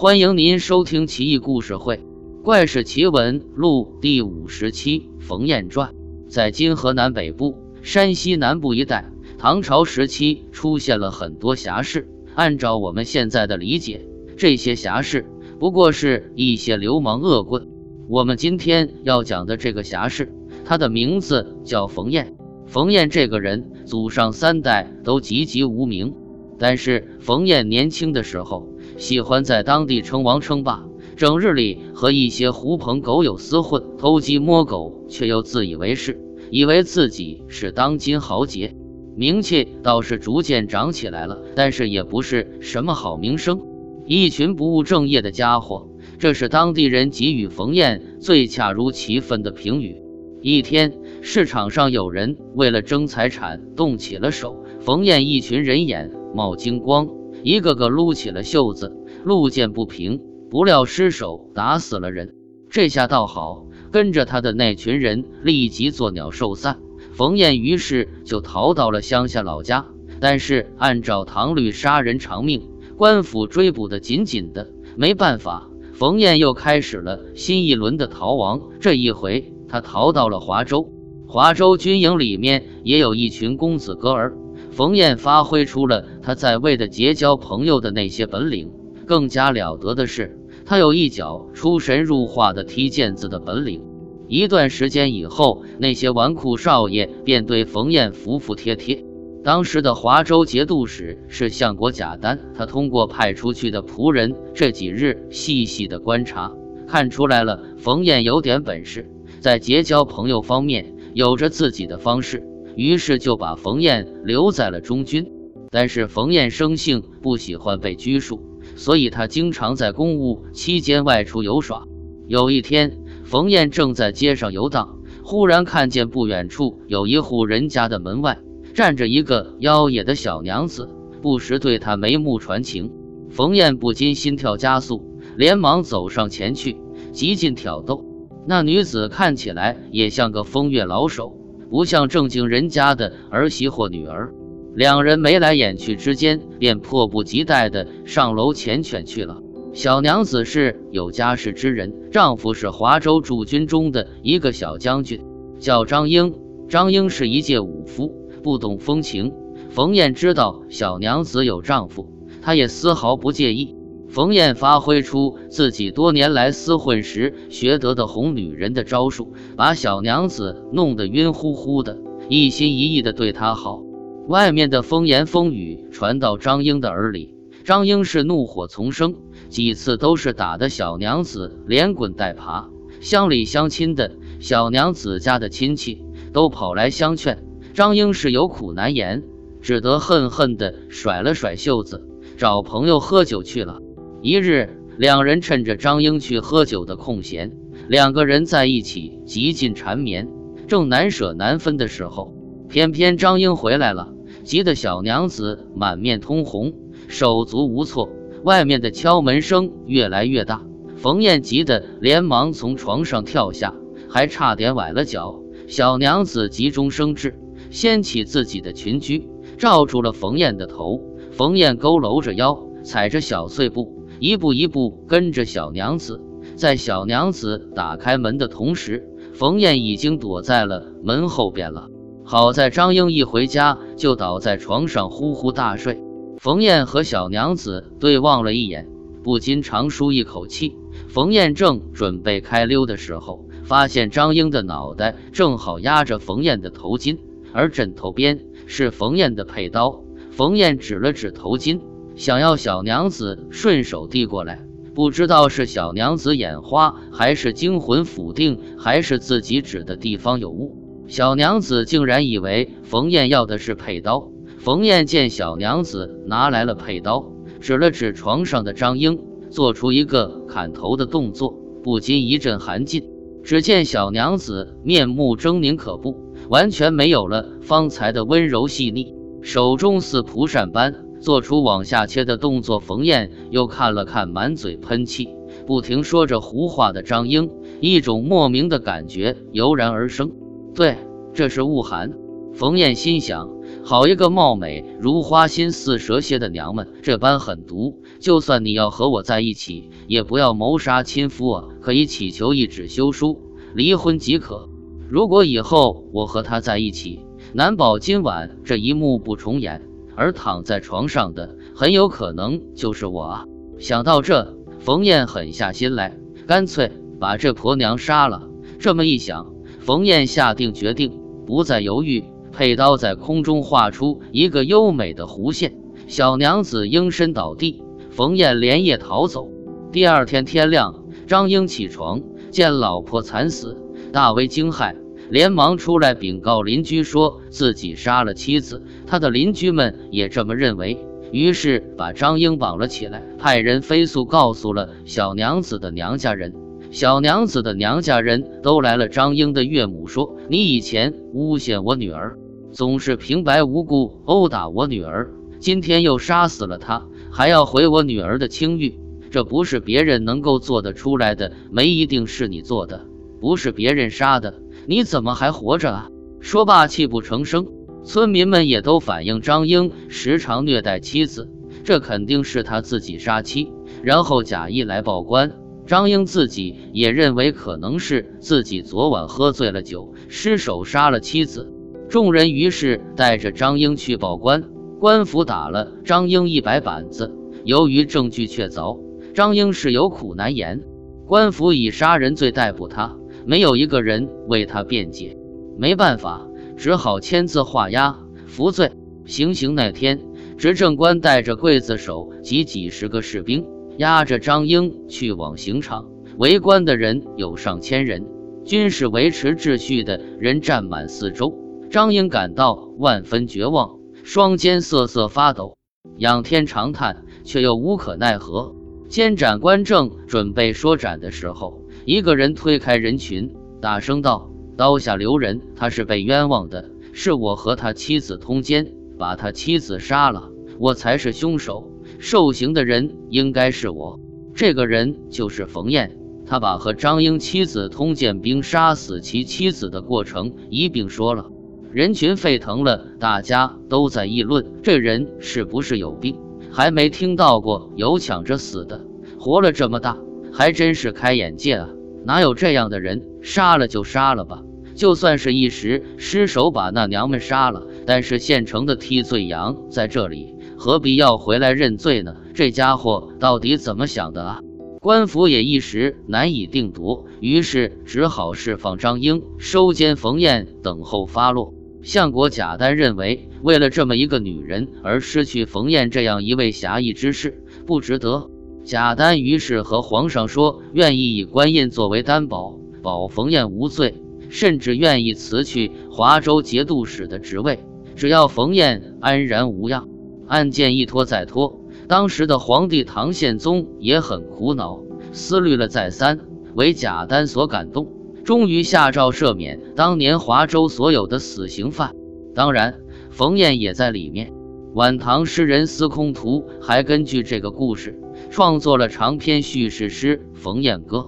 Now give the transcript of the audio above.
欢迎您收听《奇异故事会·怪事奇闻录》第五十期《冯燕传》。在今河南北部、山西南部一带，唐朝时期出现了很多侠士。按照我们现在的理解，这些侠士不过是一些流氓恶棍。我们今天要讲的这个侠士，他的名字叫冯燕。冯燕这个人，祖上三代都籍籍无名，但是冯燕年轻的时候。喜欢在当地称王称霸，整日里和一些狐朋狗友厮混，偷鸡摸狗，却又自以为是，以为自己是当今豪杰，名气倒是逐渐长起来了，但是也不是什么好名声。一群不务正业的家伙，这是当地人给予冯燕最恰如其分的评语。一天，市场上有人为了争财产动起了手，冯燕一群人眼冒金光。一个个撸起了袖子，路见不平，不料失手打死了人。这下倒好，跟着他的那群人立即作鸟兽散。冯燕于是就逃到了乡下老家。但是按照唐律，杀人偿命，官府追捕的紧紧的，没办法，冯燕又开始了新一轮的逃亡。这一回，他逃到了华州。华州军营里面也有一群公子哥儿。冯燕发挥出了他在位的结交朋友的那些本领，更加了得的是，他有一脚出神入化的踢毽子的本领。一段时间以后，那些纨绔少爷便对冯燕服服帖帖。当时的华州节度使是相国贾丹，他通过派出去的仆人这几日细细的观察，看出来了冯燕有点本事，在结交朋友方面有着自己的方式。于是就把冯燕留在了中军，但是冯燕生性不喜欢被拘束，所以他经常在公务期间外出游耍。有一天，冯燕正在街上游荡，忽然看见不远处有一户人家的门外站着一个妖冶的小娘子，不时对他眉目传情。冯燕不禁心跳加速，连忙走上前去，极尽挑逗。那女子看起来也像个风月老手。不像正经人家的儿媳或女儿，两人眉来眼去之间，便迫不及待地上楼缱绻去了。小娘子是有家室之人，丈夫是华州驻军中的一个小将军，叫张英。张英是一介武夫，不懂风情。冯燕知道小娘子有丈夫，她也丝毫不介意。冯燕发挥出自己多年来厮混时学得的哄女人的招数，把小娘子弄得晕乎乎的，一心一意的对她好。外面的风言风语传到张英的耳里，张英是怒火丛生，几次都是打得小娘子连滚带爬。乡里乡亲的小娘子家的亲戚都跑来相劝，张英是有苦难言，只得恨恨地甩了甩袖子，找朋友喝酒去了。一日，两人趁着张英去喝酒的空闲，两个人在一起极尽缠绵，正难舍难分的时候，偏偏张英回来了，急得小娘子满面通红，手足无措。外面的敲门声越来越大，冯燕急得连忙从床上跳下，还差点崴了脚。小娘子急中生智，掀起自己的裙裾，罩住了冯燕的头。冯燕佝偻着腰，踩着小碎步。一步一步跟着小娘子，在小娘子打开门的同时，冯燕已经躲在了门后边了。好在张英一回家就倒在床上呼呼大睡。冯燕和小娘子对望了一眼，不禁长舒一口气。冯燕正准备开溜的时候，发现张英的脑袋正好压着冯燕的头巾，而枕头边是冯燕的佩刀。冯燕指了指头巾。想要小娘子顺手递过来，不知道是小娘子眼花，还是惊魂甫定，还是自己指的地方有误。小娘子竟然以为冯燕要的是佩刀。冯燕见小娘子拿来了佩刀，指了指床上的张英，做出一个砍头的动作，不禁一阵寒噤。只见小娘子面目狰狞可怖，完全没有了方才的温柔细腻，手中似蒲扇般。做出往下切的动作，冯燕又看了看满嘴喷气、不停说着胡话的张英，一种莫名的感觉油然而生。对，这是雾寒。冯燕心想，好一个貌美如花心似蛇蝎的娘们，这般狠毒，就算你要和我在一起，也不要谋杀亲夫啊！可以祈求一纸休书，离婚即可。如果以后我和他在一起，难保今晚这一幕不重演，而躺在床上的很有可能就是我啊！想到这，冯燕狠下心来，干脆把这婆娘杀了。这么一想，冯燕下定决定，不再犹豫。佩刀在空中画出一个优美的弧线，小娘子应声倒地。冯燕连夜逃走。第二天天亮，张英起床见老婆惨死，大为惊骇，连忙出来禀告邻居，说自己杀了妻子。他的邻居们也这么认为，于是把张英绑了起来，派人飞速告诉了小娘子的娘家人。小娘子的娘家人都来了。张英的岳母说：“你以前诬陷我女儿，总是平白无故殴打我女儿，今天又杀死了她，还要毁我女儿的清誉，这不是别人能够做得出来的。没一定是你做的，不是别人杀的，你怎么还活着啊？”说罢，泣不成声。村民们也都反映张英时常虐待妻子，这肯定是他自己杀妻，然后假意来报官。张英自己也认为可能是自己昨晚喝醉了酒，失手杀了妻子。众人于是带着张英去报官，官府打了张英一百板子。由于证据确凿，张英是有苦难言，官府以杀人罪逮捕他，没有一个人为他辩解。没办法，只好签字画押服罪。行刑那天，执政官带着刽子手及几十个士兵。押着张英去往刑场，围观的人有上千人，军事维持秩序的人站满四周。张英感到万分绝望，双肩瑟瑟发抖，仰天长叹，却又无可奈何。监斩官正准备说斩的时候，一个人推开人群，大声道：“刀下留人，他是被冤枉的，是我和他妻子通奸，把他妻子杀了，我才是凶手。”受刑的人应该是我，这个人就是冯燕。他把和张英妻子通奸并杀死其妻子的过程一并说了，人群沸腾了，大家都在议论这人是不是有病，还没听到过有抢着死的，活了这么大还真是开眼界啊！哪有这样的人？杀了就杀了吧，就算是一时失手把那娘们杀了，但是现成的替罪羊在这里。何必要回来认罪呢？这家伙到底怎么想的啊？官府也一时难以定夺，于是只好释放张英，收监冯燕，等候发落。相国贾丹认为，为了这么一个女人而失去冯燕这样一位侠义之士，不值得。贾丹于是和皇上说，愿意以官印作为担保，保冯燕无罪，甚至愿意辞去华州节度使的职位，只要冯燕安然无恙。案件一拖再拖，当时的皇帝唐宪宗也很苦恼，思虑了再三，为贾丹所感动，终于下诏赦免当年华州所有的死刑犯，当然冯燕也在里面。晚唐诗人司空图还根据这个故事创作了长篇叙事诗《冯燕歌》。